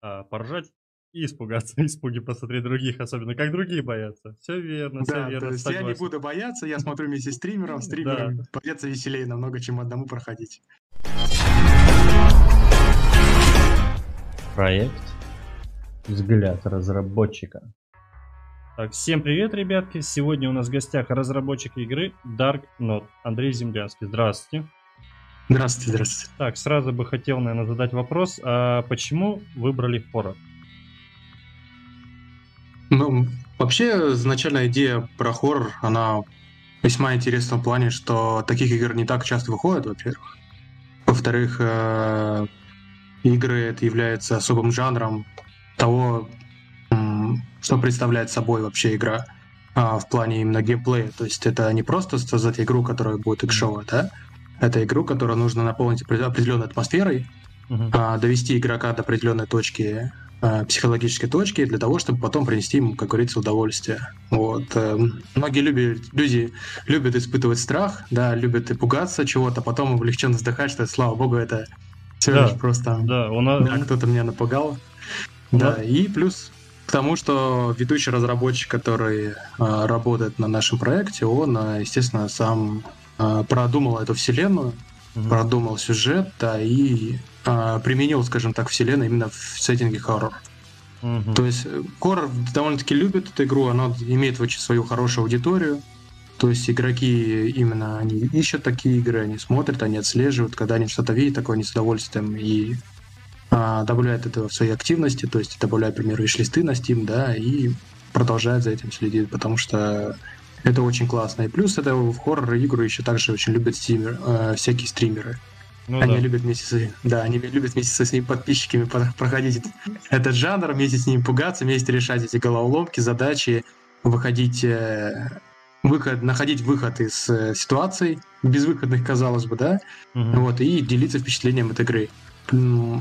а, поржать и испугаться, испуги посмотреть других, особенно как другие боятся. Все верно, все Да, то верно, есть я не буду бояться, я смотрю вместе с стримером, Да, стримерам придется веселее намного, чем одному проходить. проект «Взгляд разработчика». Так, всем привет, ребятки! Сегодня у нас в гостях разработчик игры Dark Note Андрей Землянский. Здравствуйте. Здравствуйте, здравствуйте. Так, сразу бы хотел, наверное, задать вопрос. А почему выбрали хоррор? Ну, вообще, изначальная идея про хоррор, она весьма интересна в плане, что таких игр не так часто выходит, во-первых. Во-вторых, э, игры это является особым жанром того, что представляет собой вообще игра а, в плане именно геймплея. То есть это не просто создать игру, которая будет экшовая, да? Это игру, которую нужно наполнить опре- определенной атмосферой, а, довести игрока до определенной точки, а, психологической точки, для того, чтобы потом принести ему, как говорится, удовольствие. Вот. эм, Многие люби- люди любят испытывать страх, да, любят и пугаться чего-то, потом облегченно вздыхать, что, слава богу, это всего Да, лишь просто Да, у нас... да, кто-то меня напугал. У Да, нас- и плюс к тому, что ведущий разработчик, который а, работает на нашем проекте, он, естественно, сам продумал эту вселенную, Мгм. продумал сюжет, да, и а, применил, скажем так, вселенную именно в сеттинге хоррор. Мгм. То есть э, хоррор довольно-таки любит эту игру, она имеет очень свою хорошую аудиторию. То есть игроки именно они ищут такие игры, они смотрят, они отслеживают, когда они что-то видят, такое они с удовольствием и а, добавляют это в свои активности, то есть добавляют, например, виш-листы на Steam, да, и продолжают за этим следить, потому что это очень классно. И плюс это в хоррор-игры еще также очень любят стример, э, всякие стримеры. Ну Они да. любят вместе с, да, они любят вместе со своими подписчиками по- проходить этот жанр, вместе с ними пугаться, вместе решать эти головоломки, задачи, выходить, э, выход, находить выход из э, ситуаций безвыходных, казалось бы, да, Мгм. вот, и делиться впечатлением от игры.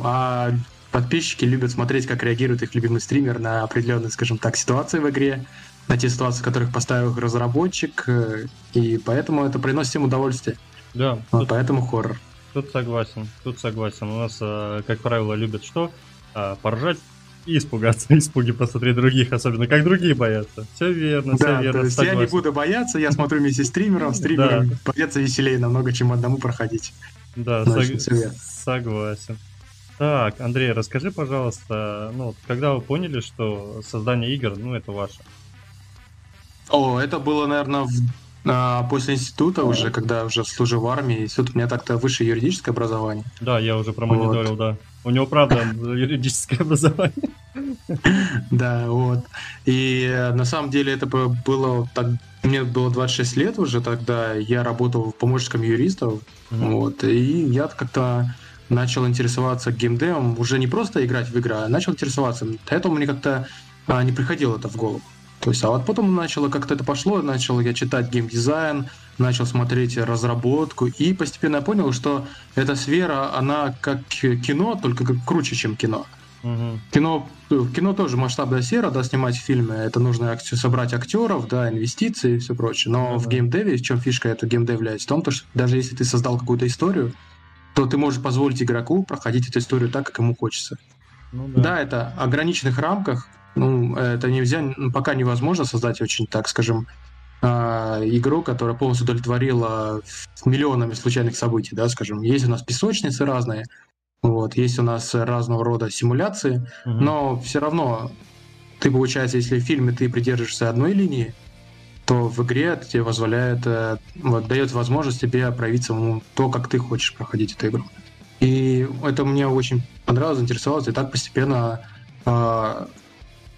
А подписчики любят смотреть, как реагирует их любимый стример на определенные, скажем так, ситуации в игре, на те ситуации, которых поставил их разработчик, э, и поэтому это приносит им удовольствие. Да, Вот тут, поэтому хоррор. тут согласен, тут согласен. У нас, э, как правило, любят что? А, поржать и испугаться, испуги посмотреть других, особенно как другие боятся. Все верно, все Да, верно, то есть я не согласен. буду бояться, я смотрю вместе с стримером, стримерам придется веселее намного, чем одному проходить. Да, Ну, сог- всё верно. согласен. Так, Андрей, расскажи, пожалуйста, ну, когда вы поняли, что создание игр, ну, это ваше? О, это было, наверное, в- а, после института уже, когда уже служил в армии. Институт у меня так-то высшее юридическое образование. Да, я уже промониторил, да. У него, правда, юридическое образование. Да, вот. И э, на самом деле это бы было вот так... Мне было 26 лет уже тогда, я работал помощником юристов, вот, и я как-то начал интересоваться геймдевом, уже не просто играть в игры, а начал интересоваться. До этого мне как-то а, не приходило это в голову. Есть, а вот потом начало как-то это пошло, начал я читать геймдизайн, начал смотреть разработку, и постепенно я понял, что эта сфера, она как кино, только как круче, чем кино. Мгм. Кино, в кино тоже масштабная сфера, да, снимать фильмы, это нужно собрать актеров, да, инвестиции и все прочее. Но Ну в да. геймдеве, в чем фишка этого геймдев является? В том, то, что даже если ты создал какую-то историю, то ты можешь позволить игроку проходить эту историю так, как ему хочется. Ну Да, да. это в ограниченных рамках, ну, это нельзя, ну, пока невозможно создать очень, так скажем, а, игру, которая полностью удовлетворила миллионами случайных событий, да, скажем. Есть у нас песочницы разные, вот, есть у нас разного рода симуляции, Мгм. но все равно ты, получается, если в фильме ты придерживаешься одной линии, то в игре это тебе позволяет, э, вот, дает возможность тебе проявить самому то, как ты хочешь проходить эту игру. И это мне очень понравилось, заинтересовалось, и так постепенно э,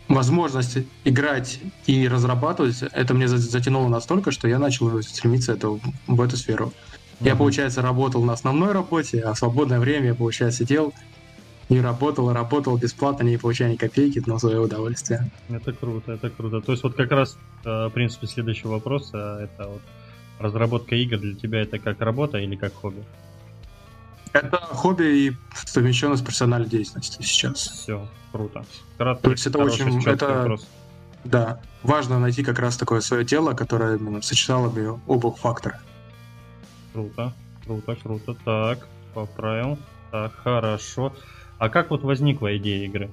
возможность играть и разрабатывать, это мне за- затянуло настолько, что я начал стремиться это, в эту сферу. Я, получается, работал на основной работе, а в свободное время я, получается, сидел и работал, и работал бесплатно, не получая ни копейки, но свое удовольствие. Это круто, это круто. То есть вот как раз, э, в принципе, следующий вопрос, э, это вот разработка игр для тебя это как работа или как хобби? Это хобби и совмещено с профессиональной деятельностью сейчас. Все, круто. Краткий, То есть это очень... Это, да, важно найти как раз такое свое дело, которое именно сочетало бы оба фактора. Круто, круто, круто. Так, поправил. Так, хорошо. А как вот возникла идея игры?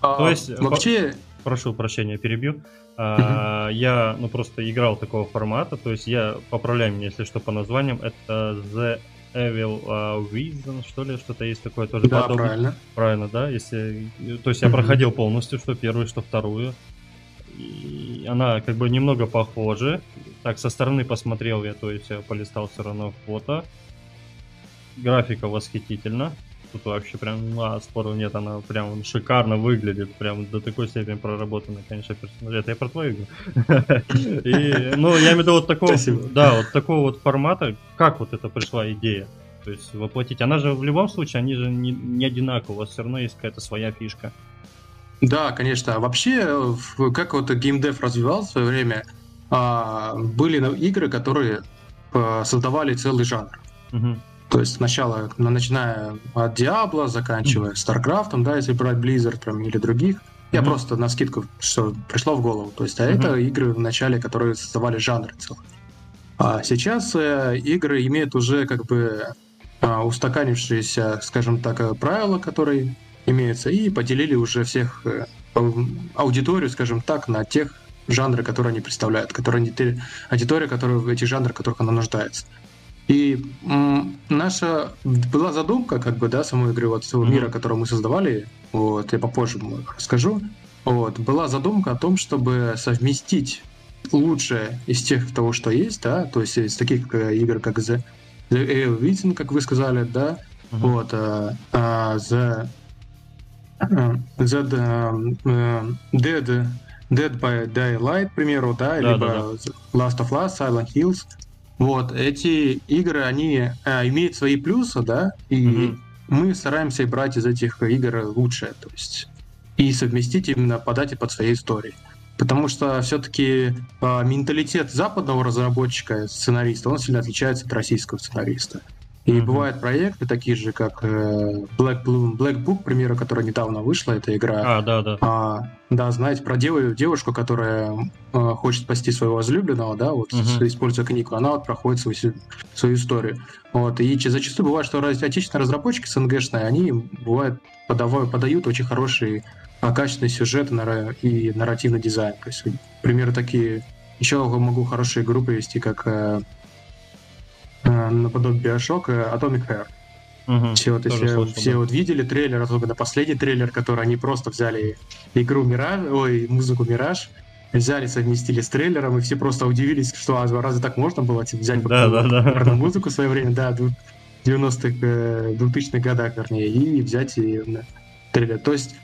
А, То есть... Вообще... Прошу прощения, перебью. А, я, ну, просто играл такого формата, то есть я, поправляю меня, если что, по названиям, это The Evil uh, Reason, что ли, что-то есть такое тоже да, подобное. правильно. Правильно, да, если... То есть я проходил полностью, что первую, что вторую. И она как бы немного похожа. Так, со стороны посмотрел я, то есть я полистал все равно фото. Графика восхитительна. Тут вообще прям, ну, а, спору нет, она прям шикарно выглядит, прям до такой степени проработанная, конечно, персонаж. Это я про твою игру. Ну, я имею в виду вот такого, да, вот такого вот формата, как вот это пришла идея? То есть воплотить. Она же в любом случае, они же не, не одинаковые, у вас все равно есть какая-то своя фишка. Да, конечно. Вообще, как вот геймдев развивался в свое время, а, были игры, которые а, создавали целый жанр. Угу. То есть сначала, начиная от Diablo, заканчивая StarCraft, да, если брать Blizzard там, или других. Я mm-hmm. просто на скидку, что пришло в голову. То есть, а mm-hmm. это игры в начале, которые создавали жанры целых. А сейчас э, игры имеют уже как бы э, устаканившиеся, скажем так, э, правила, которые имеются, и поделили уже всех э, аудиторию, скажем так, на тех жанры, которые они представляют, которые аудитория, которая в этих жанрах, в которых она нуждается. И наша была задумка, как бы, да, самой игры, вот всего mm-hmm. мира, который мы создавали, вот, я попозже расскажу, вот, была задумка о том, чтобы совместить лучшее из тех того, что есть, да, то есть из таких э, игр, как The, The Air Within, как вы сказали, да, mm-hmm. вот, uh, uh, The, uh, the uh, Dead, Dead by Daylight, к примеру, да, да либо да, да. Last of Us, Silent Hills, вот, эти игры, они а, имеют свои плюсы, да, и mm-hmm. мы стараемся брать из этих игр лучшее, то есть и совместить именно подать и под своей историей. Потому что все-таки а, менталитет западного разработчика, сценариста, он сильно отличается от российского сценариста. И mm-hmm. бывают проекты такие же, как э, Black, Bloom, Black Book, к примеру, которая недавно вышла, эта игра. А, да, да. А, да, знаете, про дев, девушку, которая э, хочет спасти своего возлюбленного, да, вот, mm-hmm. используя книгу, она вот проходит свою, свою историю. Вот, и зачастую бывает, что отечественные разработчики СНГшные, они бывают подавают, подают очень хороший а, качественный сюжет и нарративный дизайн. То есть, примеры такие. Еще могу хорошие игру привести, как Э, наподобие Bioshock Atomic Heart. Угу, все вот, все, слышал, все да. вот видели трейлер, особенно последний трейлер, который они просто взяли игру Мираж, ой, музыку Мираж, взяли, совместили с трейлером, и все просто удивились, что а, разве так можно было типа, взять да, да, да. музыку в свое время, да, 90-х, 2000-х э, годах, вернее, и взять и трейлер. То есть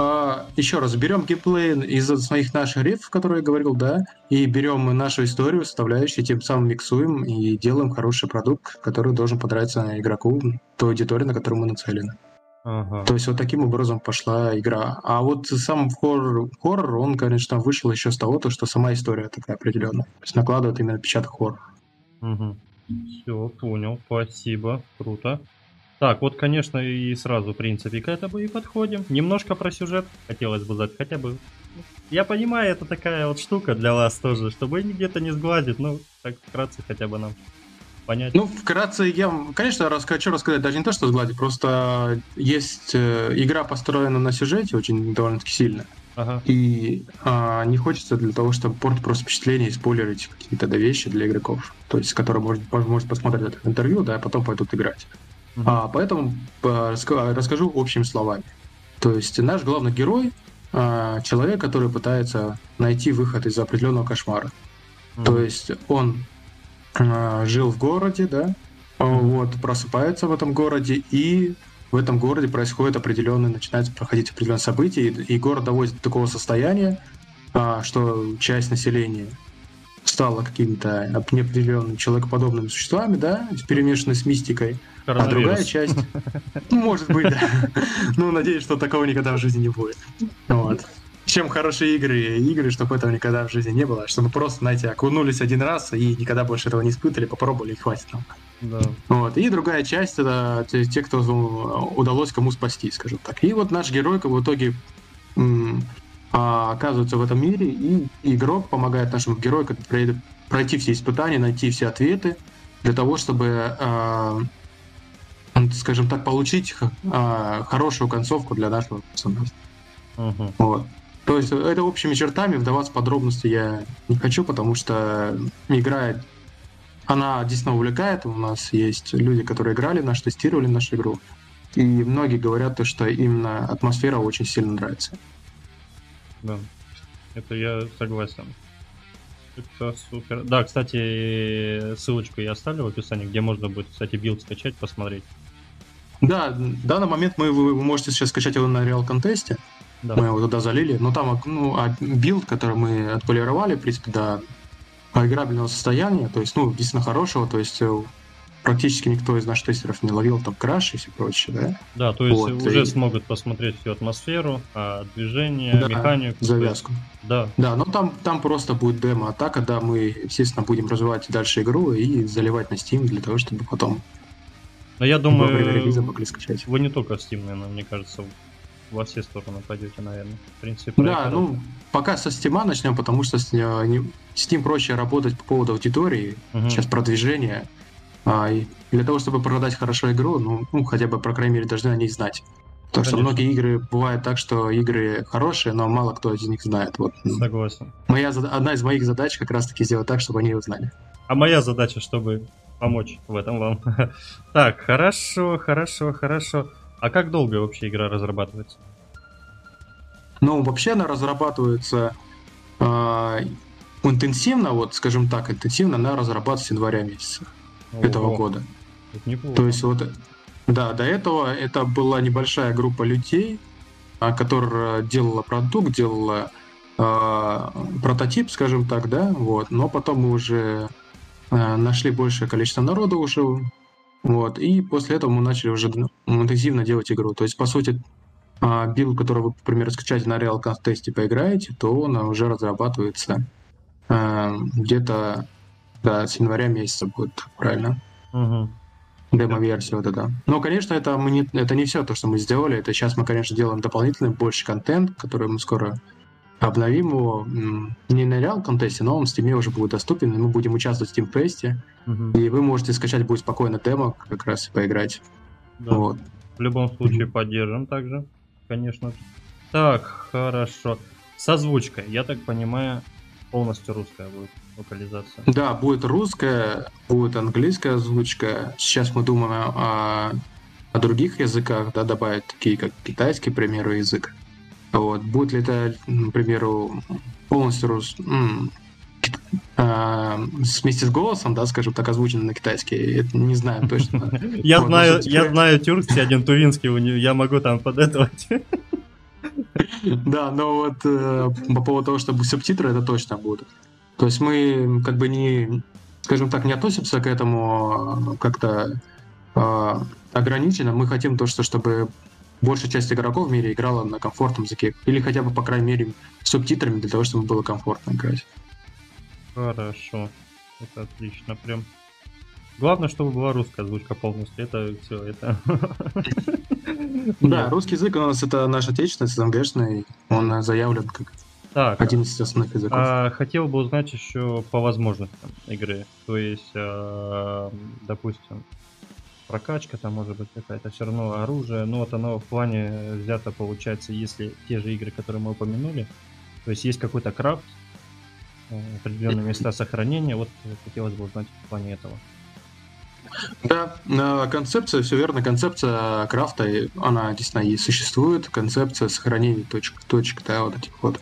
а, еще раз, берем геймплей из своих наших рифов, которые я говорил, да, и берем нашу историю, составляющую, тем самым миксуем и делаем хороший продукт, который должен понравиться игроку, той аудитории, на которую мы нацелены. Ага. То есть вот таким образом пошла игра. А вот сам хоррор, хоррор, он, конечно, вышел еще с того, то, что сама история такая определенная. То есть накладывает именно отпечаток хоррора. Угу. Все, понял, спасибо, круто. Так, вот, конечно, и сразу, в принципе, к этому и подходим. Немножко про сюжет хотелось бы знать, хотя бы... Я понимаю, это такая вот штука для вас тоже, чтобы где-то не сгладить, ну, так вкратце хотя бы нам понять. Ну, вкратце я, конечно, рас, хочу рассказать даже не то, что сгладить, просто есть э, игра построена на сюжете очень довольно-таки сильно. Ага. И а, не хочется для того, чтобы портить просто впечатление и спойлерить какие-то да, вещи для игроков, то есть, которые может, может посмотреть это интервью, да, а потом пойдут играть. Uh-huh. А, поэтому а, расскажу общими словами. То есть наш главный герой а, человек, который пытается найти выход из определенного кошмара. Uh-huh. То есть он а, жил в городе, да, uh-huh. вот просыпается в этом городе и в этом городе происходит определенное, начинается проходить определенные события, и, и город доводит до такого состояния, а, что часть населения стала какими-то неопределенными человекоподобными существами, да, перемешанные с мистикой, а другая часть... Может быть, да. Ну, надеюсь, что такого никогда в жизни не будет. Вот. Чем хорошие игры, игры, чтобы этого никогда в жизни не было, чтобы просто, знаете, окунулись один раз и никогда больше этого не испытали, попробовали и хватит нам. Да. Вот. И другая часть это те, кто удалось кому спасти, скажем так. И вот наш герой в итоге а, оказывается в этом мире, и игрок помогает нашему герою пройти все испытания, найти все ответы для того, чтобы а, скажем так, получить а, хорошую концовку для нашего персонажа. Мгм. Вот. То есть это общими чертами, вдаваться в подробности я не хочу, потому что игра, она действительно увлекает. У нас есть люди, которые играли наш, тестировали нашу игру. И многие говорят, то, что именно атмосфера очень сильно нравится. Да. Это я согласен. Это супер. Да, кстати, ссылочку я оставлю в описании, где можно будет, кстати, build скачать, посмотреть. Да, в данный момент мы, вы, вы можете сейчас скачать его на Real Contest. Да. Мы его туда залили. Но там ну, а build, который мы отполировали, в принципе, до играбельного состояния, то есть, ну, действительно хорошего, то есть э, практически никто из наших тестеров не ловил там crash и все прочее, да? Да, то есть Вот, уже и- смогут посмотреть всю атмосферу, а, движение, Да, механику. Завязку. Да, Да, но там, там просто будет демо-атака, да, мы, естественно, будем развивать дальше игру и заливать на Steam для того, чтобы потом но я думаю, релиза могли скачать. вы не только Steam, наверное, мне кажется, во все стороны пойдете, наверное. В принципе, Да, ну, пока со Steam начнем, потому что с, э, Steam проще работать по поводу аудитории, Мгм. сейчас продвижение. А, и для того, чтобы продать хорошо игру, ну, ну, хотя бы, по крайней мере, должны о ней знать. Потому что Конечно. многие игры бывают так, что игры хорошие, но мало кто из них знает. Вот. Согласен. Моя, одна из моих задач как раз-таки сделать так, чтобы они ее знали. А моя задача, чтобы помочь в этом вам. Так, хорошо, хорошо, хорошо. А как долго вообще игра разрабатывается? Ну, вообще она разрабатывается а, интенсивно, вот, скажем так, интенсивно она разрабатывается с января месяца этого Ого, года. это неплохо. То есть вот, да, до этого это была небольшая группа людей, а, которая делала продукт, делала а, прототип, скажем так, да, вот, но потом мы уже а, нашли большее количество народа уже, вот, и после этого мы начали уже интенсивно делать игру. То есть, по сути, а, билд, который вы, например, скачаете на Real Contest и поиграете, то он уже разрабатывается а, где-то да, с января месяца будет, правильно? Мгм. Демо-версия вот это. Но, конечно, это, мы не, это не все то, что мы сделали. Это сейчас мы, конечно, делаем дополнительный больше контент, который мы скоро обновим его. Не на Real контесте, но он в Steam уже будет доступен, и мы будем участвовать в Steam Fest, Мгм. и вы можете скачать будет спокойно демо, как раз и поиграть. Да. Вот. В любом случае поддержим также, конечно. Так, хорошо. С озвучкой, я так понимаю, полностью русская будет локализация. Да, будет русская, будет английская озвучка. Сейчас мы думаем о, о других языках, да, добавить такие, как китайский, к примеру, язык. Вот. Будет ли это, к примеру, полностью рус... а, с- вместе с голосом, да, скажем так, озвучено на китайский, это не знаю точно. Я знаю, я знаю тюркский, один тувинский, я могу там подэтовать. Да, но вот э, по поводу того, чтобы субтитры, это точно будут. То есть мы как бы не, скажем так, не относимся к этому э, как-то э, ограниченно. Мы хотим то, что чтобы большая часть игроков в мире играла на комфортном языке. Или хотя бы, по крайней мере, с субтитрами для того, чтобы было комфортно играть. Хорошо. Это отлично, прям. Главное, чтобы была русская озвучка полностью. Это все, это. Да, русский язык у нас это наш отечественный, СНГшный. Он заявлен как Так, один из основных языков. а, хотел бы узнать еще по возможностям игры. То есть, а, допустим, прокачка там может быть какая-то, все равно оружие. Ну вот оно в плане взято получается, если те же игры, которые мы упомянули, то есть есть какой-то крафт, э, определенные места сохранения. Вот э, хотелось бы узнать в плане этого. Да, э, концепция, все верно, концепция крафта, она действительно и существует, концепция сохранения точек, точек, да, вот этих вот.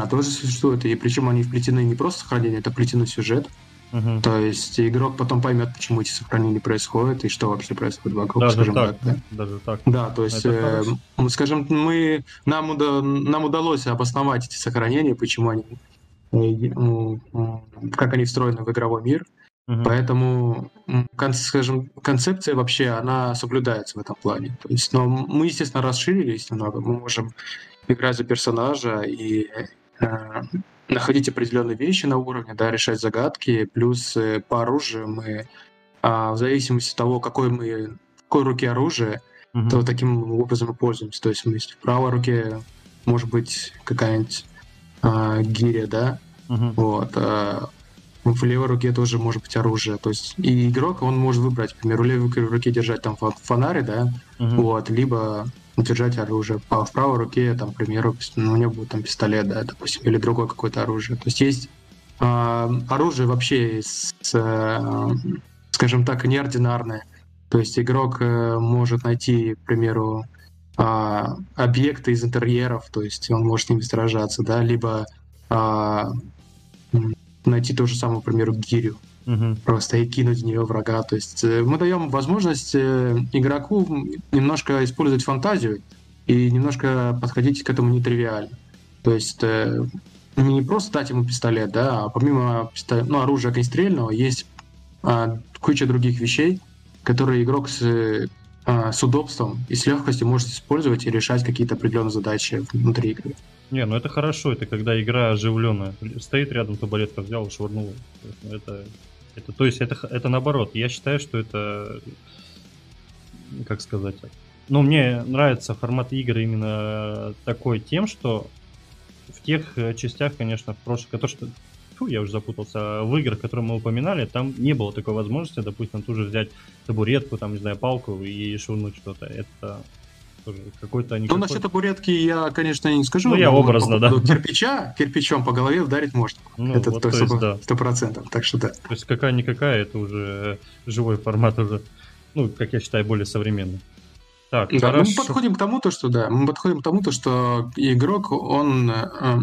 Она тоже существует, и причем они вплетены не просто сохранение, это вплетены сюжет. Мгм. То есть игрок потом поймет, почему эти сохранения происходят и что вообще происходит вокруг, Даже скажем так, так, да. даже так. Да, то есть, Это э, скажем, мы нам, уда- нам удалось обосновать эти сохранения, почему они, э, м, как они встроены в игровой мир. Мгм. Поэтому, кон- скажем, концепция вообще, она соблюдается в этом плане. То есть, но мы, естественно, расширились немного. Мы можем играть за персонажа и э, находить определенные вещи на уровне, да, решать загадки. Плюс э, по оружию мы, а, в зависимости от того, какой мы, какой руке оружие, Мгм. то таким образом и пользуемся. То есть, мы в правой руке может быть какая-нибудь а, гиря, да, Мгм. вот. а в левой руке тоже может быть оружие. То есть и игрок, он может выбрать, к примеру, в левой руке держать там фонарь, да, угу. вот, либо держать оружие. А в правой руке, там, к примеру, ну, у него будет там пистолет, да, допустим, или другое какое-то оружие. То есть есть э, оружие вообще, с, э, скажем так, неординарное. То есть игрок э, может найти, к примеру, э, объекты из интерьеров, то есть он может с ними сражаться, да, либо э, найти то же самое, к примеру, гирю, угу. просто и кинуть в нее врага. То есть э, мы даем возможность э, игроку немножко использовать фантазию и немножко подходить к этому нетривиально. То есть э, не просто дать ему пистолет, да, а помимо пистолет, ну, оружия огнестрельного есть а, куча других вещей, которые игрок с, с удобством и с легкостью может использовать и решать какие-то определенные задачи внутри игры. Не, ну это хорошо, это когда игра оживленная. Стоит рядом, табуретка взял и швырнул. Это, это, то есть это, это наоборот. Я считаю, что это, как сказать, ну мне нравится формат игры именно такой тем, что в тех э, частях, конечно, в прошлых, то, что фу, я уже запутался, в играх, которые мы упоминали, там не было такой возможности, допустим, тут же взять табуретку, там, не знаю, палку и швырнуть что-то. Это какой-то... Ну, насчет табуретки я, конечно, не скажу. Ну, я образно, да. Кирпича, кирпичом по голове ударить можно. Ну, это вот, сто процентов, так что да. То есть какая-никакая, это уже живой формат уже, ну, как я считаю, более современный. Так, да, хорошо. мы подходим к тому, то, что да, мы подходим к тому, то, что игрок, он э,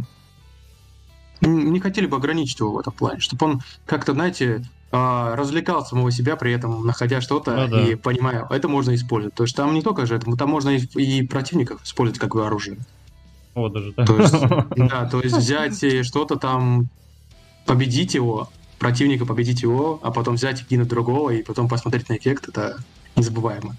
не хотели бы ограничить его в этом плане, чтобы он как-то, знаете, а, развлекал самого себя, при этом находя что-то ну, да. и понимая, это можно использовать. То есть там не только же это, там можно и, противников использовать как бы оружие. Вот даже так. То есть, да, то есть взять что-то там, победить его, противника победить его, а потом взять и кинуть другого, и потом посмотреть на эффект, это незабываемо.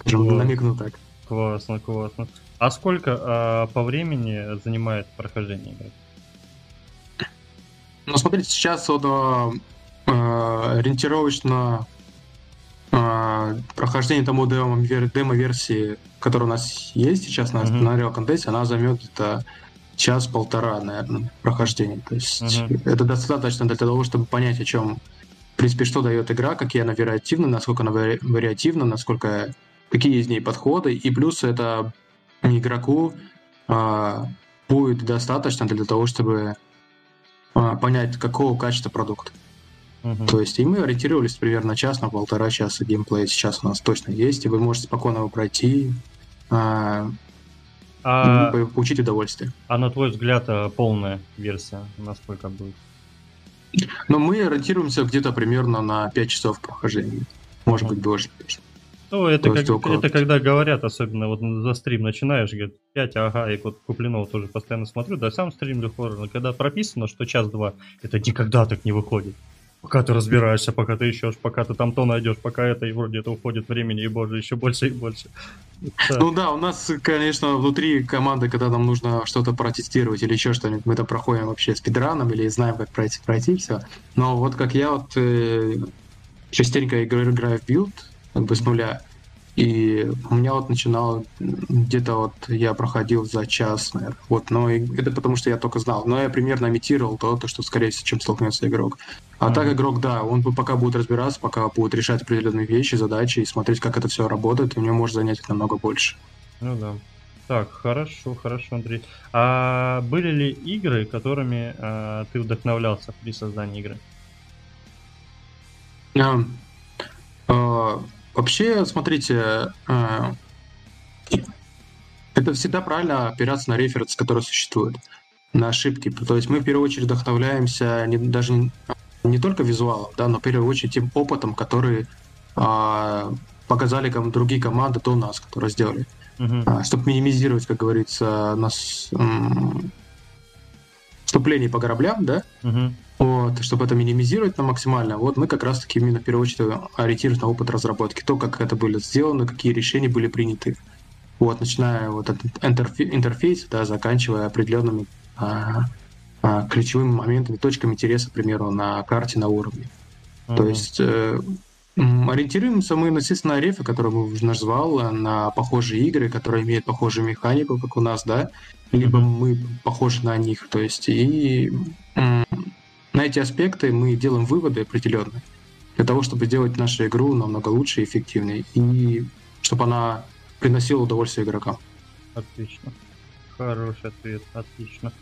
Скажем, намекну так. Классно, классно. А сколько а, по времени занимает прохождение игры? Ну, смотрите, сейчас он Э, ориентировочно э, прохождение тому демо-версии, которая у нас есть сейчас на, mm-hmm. на Real Contest, она займет где-то час-полтора, наверное, прохождения. То есть mm-hmm. это достаточно для того, чтобы понять, о чем, в принципе, что дает игра, какие она вариативна, насколько она вариативна, насколько какие из ней подходы, и плюс это игроку а, будет достаточно для того, чтобы а, понять, какого качества продукт. Угу. То есть и мы ориентировались примерно час на полтора часа геймплея сейчас у нас точно есть, и вы можете спокойно его пройти, а, а... получить удовольствие. А на твой взгляд, а, полная версия насколько будет? Ну, мы ориентируемся где-то примерно на 5 часов прохождения. Может быть, больше. Ну, это, как, это когда говорят, особенно вот за стрим начинаешь, говорят, 5, ага, и вот Куплинова тоже постоянно смотрю, да, сам стрим хоррор, но когда прописано, что час-два, это никогда так не выходит. Пока ты разбираешься, пока ты ищешь, пока ты там то найдешь, пока это, и вроде это уходит времени, и боже, еще больше и больше. Да. Ну да, у нас, конечно, внутри команды, когда нам нужно что-то протестировать или еще что-нибудь, мы это проходим вообще спидраном или знаем, как пройти, пройти все. Но вот как я вот э, частенько играю в билд, как бы с нуля, и у меня вот начинал где-то вот я проходил за час, наверное. Вот, но это потому что я только знал. Но я примерно имитировал то, то что скорее всего, чем столкнется игрок. А mm-hmm. так игрок, да, он пока будет разбираться, пока будет решать определенные вещи, задачи и смотреть, как это все работает, у него может занять намного больше. Ну да. Так, хорошо, хорошо, Андрей. А были ли игры, которыми а, ты вдохновлялся при создании игры? Yeah. Uh, Вообще, смотрите, э, это всегда правильно опираться на референс, который существует, на ошибки. То есть мы в первую очередь вдохновляемся не, даже не только визуалом, да, но в первую очередь тем опытом, который а, показали ком, другие команды до нас, которые сделали. Uh-huh. А, чтобы минимизировать, как говорится, нас м- вступление по кораблям, да, uh-huh. Вот, чтобы это минимизировать на максимально, вот мы как раз-таки именно в первую очередь ориентируемся на опыт разработки, то, как это было сделано, какие решения были приняты. Вот, начиная вот от интерфейса, да, заканчивая определенными а, а, ключевыми моментами, точками интереса, к примеру, на карте, на уровне. Uh-huh. То есть э, ориентируемся мы, естественно, на рефы, который мы уже назвал, на похожие игры, которые имеют похожую механику, как у нас, да, либо uh-huh. мы похожи на них. То есть и на эти аспекты мы делаем выводы определенные для того, чтобы сделать нашу игру намного лучше и эффективнее, и чтобы она приносила удовольствие игрокам. Отлично. Хороший ответ, отлично.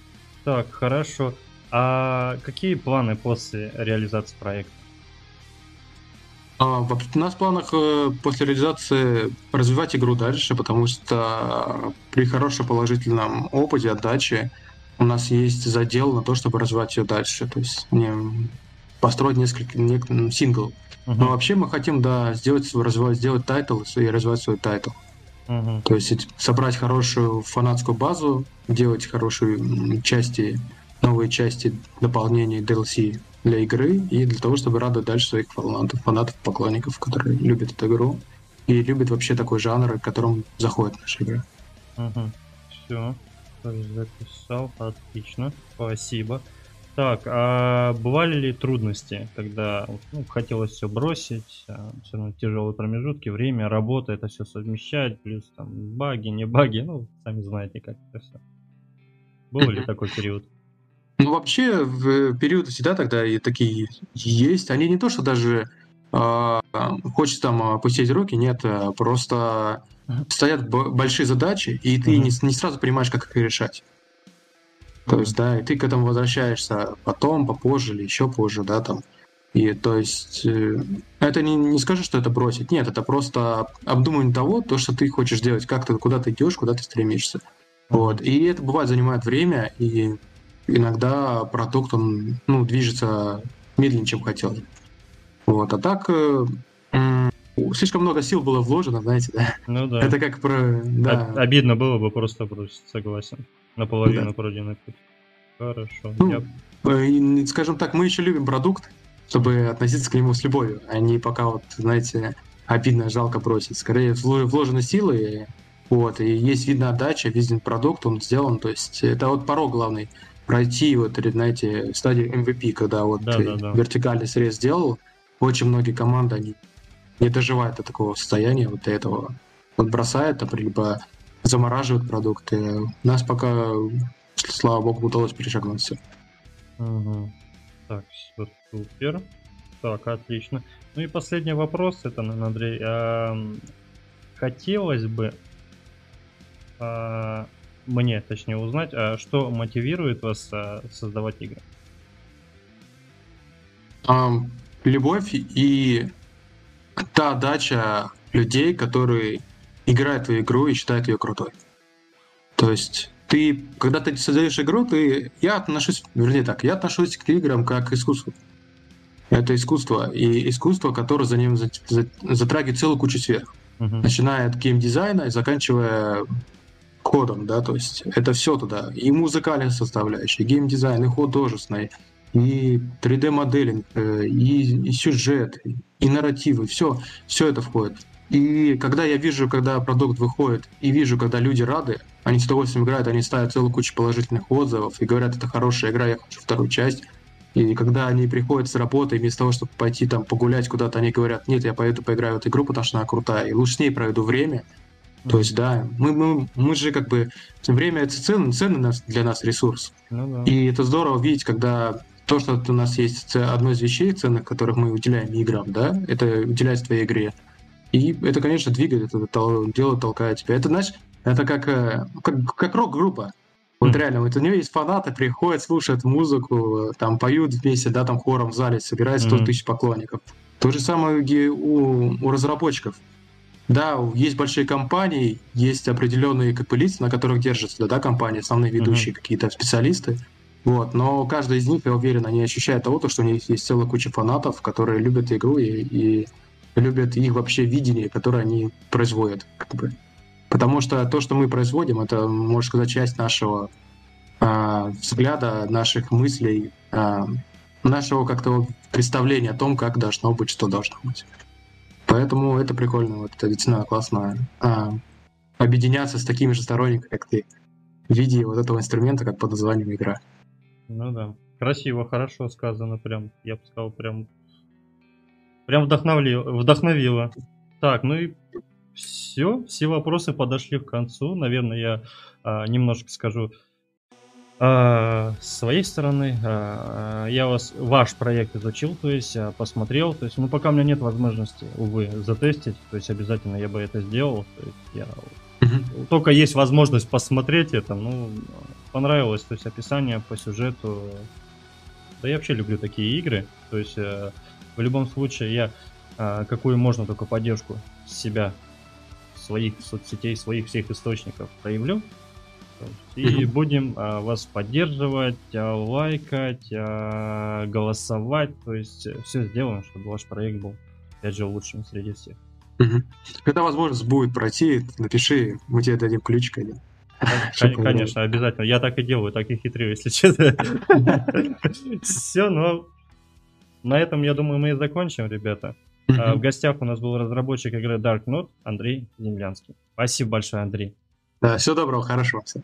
Так, хорошо. А какие планы после реализации проекта? А, у нас в планах э, после реализации развивать игру дальше, потому что при хорошем положительном опыте, отдаче у нас есть задел на то, чтобы развивать ее дальше. То есть не построить несколько, несколько single. Угу. Но вообще мы хотим, да, сделать, развивать, сделать title и развивать свой title. Угу. То есть собрать хорошую фанатскую базу, делать хорошие части, новые части дополнений DLC для игры и для того, чтобы радовать дальше своих фанатов, фанатов, поклонников, которые любят эту игру и любят вообще такой жанр, в котором заходит наша игра. Угу. Все, записал, отлично, спасибо. Так, а бывали ли трудности, когда ну, хотелось все бросить, а все равно тяжелые промежутки, время, работа, это все совмещать, плюс там баги, не баги, ну, сами знаете, как это все. Был ли такой период? Ну, вообще, в период всегда тогда и такие есть. Они не то, что даже э, хочется там опустить руки, нет, а просто стоят большие задачи, и ты не, не сразу понимаешь, как их решать. То есть, да, и ты к этому возвращаешься потом, попозже или еще позже, да, там. И то есть э, это не, не скажу, что это бросить. Нет, это просто обдумывание того, то, что ты хочешь делать, как ты, куда ты идешь, куда ты стремишься. Вот. И это бывает занимает время, и иногда продукт, он, ну, движется медленнее, чем хотел. Вот. А так, э, слишком много сил было вложено, знаете, да? Ну да. Это как про... Да. Обидно было бы просто бросить, согласен. Наполовину да. пройденный путь. Хорошо. Ну, я... Э, скажем так, мы еще любим продукт, чтобы относиться к нему с любовью, а не пока вот, знаете, обидно, жалко бросить. Скорее, вложены силы, вот, и есть видна отдача, виден продукт, он сделан, то есть это вот порог главный пройти вот, знаете, стадию MVP, когда вот да, да, да. вертикальный срез сделал, очень многие команды, они не доживают до такого состояния, вот до этого вот бросают, там, либо замораживают продукты. Нас пока, слава богу, удалось перешагнуть все. Угу. Так, супер. Так, отлично. Ну и последний вопрос, это, Андрей. А, хотелось бы а, мне, точнее, узнать, а что мотивирует вас а, создавать игры? А, любовь и та отдача людей, которые играют в игру и считают ее крутой. То есть ты, когда ты создаешь игру, ты, я отношусь, вернее так, я отношусь к играм как к искусству. Это искусство, и искусство, которое за ним затрагивает целую кучу сфер. Uh-huh. Начиная от геймдизайна и заканчивая кодом, да, то есть это все туда. И музыкальная составляющая, и геймдизайн, и художественный, и 3D-моделинг, э, и, и сюжет, и нарративы, все, все это входит. И когда я вижу, когда продукт выходит, и вижу, когда люди рады, они с удовольствием играют, они ставят целую кучу положительных отзывов и говорят, это хорошая игра, я хочу вторую часть. И когда они приходят с работы, вместо того, чтобы пойти там погулять куда-то, они говорят, нет, я поеду поиграю в эту игру, потому что она крутая, и лучше с ней проведу время, то есть, да, мы, мы, мы же как бы время это ценный, ценный для нас ресурс. Ну, да. И это здорово видеть, когда то, что у нас есть одно из вещей ценных, которых мы уделяем играм, да, это уделять твоей игре. И это, конечно, двигает, это дело толкает тебя. Это, знаешь, это как, э, как, как рок-группа. Вот mm. реально, вот у нее есть фанаты, приходят, слушают музыку, там поют вместе, да, там хором в зале, собирает 100 mm. тысяч поклонников. То же самое у, у разработчиков. Да, есть большие компании, есть определенные как бы лица, на которых держатся да, компании, основные ведущие mm-hmm. какие-то специалисты. Вот, но каждый из них, я уверен, они ощущают того, что у них есть целая куча фанатов, которые любят игру и, и любят их вообще видение, которое они производят. Как бы. Потому что то, что мы производим, это, можно сказать, часть нашего э, взгляда, наших мыслей, э, нашего как-то представления о том, как должно быть, что должно быть. Поэтому это прикольно, вот это действительно классно а, объединяться с такими же сторонниками, как ты, в виде вот этого инструмента, как под названием игра. Ну да. Красиво, хорошо сказано, прям, я бы сказал, прям, прям вдохновило, вдохновило. Так, ну и все, все вопросы подошли к концу. Наверное, я а, немножко скажу А, с своей стороны, а, я вас, ваш проект изучил, то есть а, посмотрел, то есть, ну пока у меня нет возможности, увы, затестить, то есть обязательно я бы это сделал, то есть я только есть возможность посмотреть это, ну понравилось, то есть описание по сюжету, да я вообще люблю такие игры, то есть э, в любом случае я а, какую можно только поддержку себя, своих соцсетей, своих всех источников проявлю. И будем а, вас поддерживать, а, лайкать, а, голосовать. То есть все сделаем, чтобы ваш проект был, опять же, лучшим среди всех. Когда возможность будет пройти, напиши, мы тебе дадим ключик один. Конечно, обязательно. Я так и делаю, так и хитрю, если честно. Все, ну на этом, я думаю, мы и закончим, ребята. А, В гостях у нас был разработчик игры Dark Note Андрей Землянский. Спасибо большое, Андрей. Да, всего доброго, хорошего. всем.